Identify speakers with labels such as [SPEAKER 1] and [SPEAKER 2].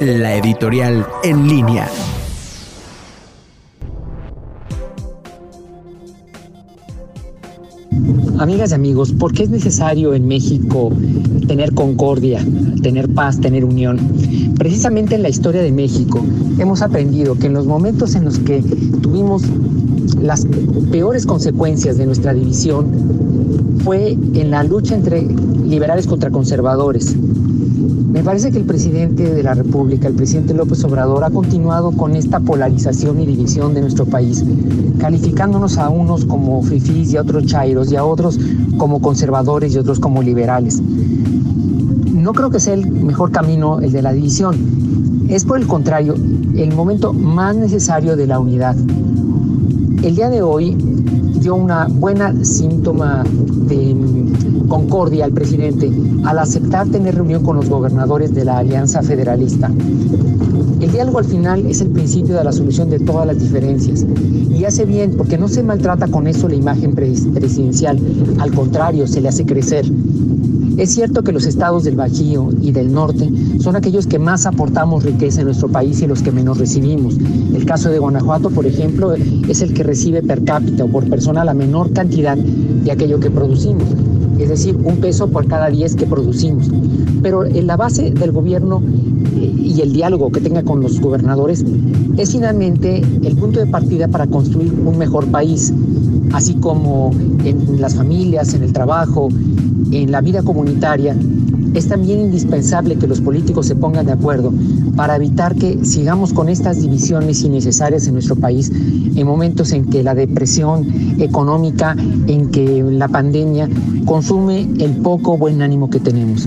[SPEAKER 1] la editorial en línea.
[SPEAKER 2] Amigas y amigos, ¿por qué es necesario en México tener concordia, tener paz, tener unión? Precisamente en la historia de México hemos aprendido que en los momentos en los que tuvimos las peores consecuencias de nuestra división fue en la lucha entre liberales contra conservadores. Me parece que el presidente de la República, el presidente López Obrador, ha continuado con esta polarización y división de nuestro país, calificándonos a unos como fifís y a otros chairos y a otros como conservadores y otros como liberales. No creo que sea el mejor camino el de la división. Es por el contrario el momento más necesario de la unidad. El día de hoy dio una buena síntoma de concordia al presidente al aceptar tener reunión con los gobernadores de la Alianza Federalista. El diálogo al final es el principio de la solución de todas las diferencias y hace bien porque no se maltrata con eso la imagen presidencial, al contrario, se le hace crecer. Es cierto que los estados del Bajío y del norte son aquellos que más aportamos riqueza en nuestro país y los que menos recibimos. El caso de Guanajuato, por ejemplo, es el que recibe per cápita o por persona la menor cantidad de aquello que producimos es decir, un peso por cada 10 que producimos. Pero en la base del gobierno eh, y el diálogo que tenga con los gobernadores es finalmente el punto de partida para construir un mejor país, así como en las familias, en el trabajo, en la vida comunitaria es también indispensable que los políticos se pongan de acuerdo para evitar que sigamos con estas divisiones innecesarias en nuestro país en momentos en que la depresión económica, en que la pandemia consume el poco buen ánimo que tenemos.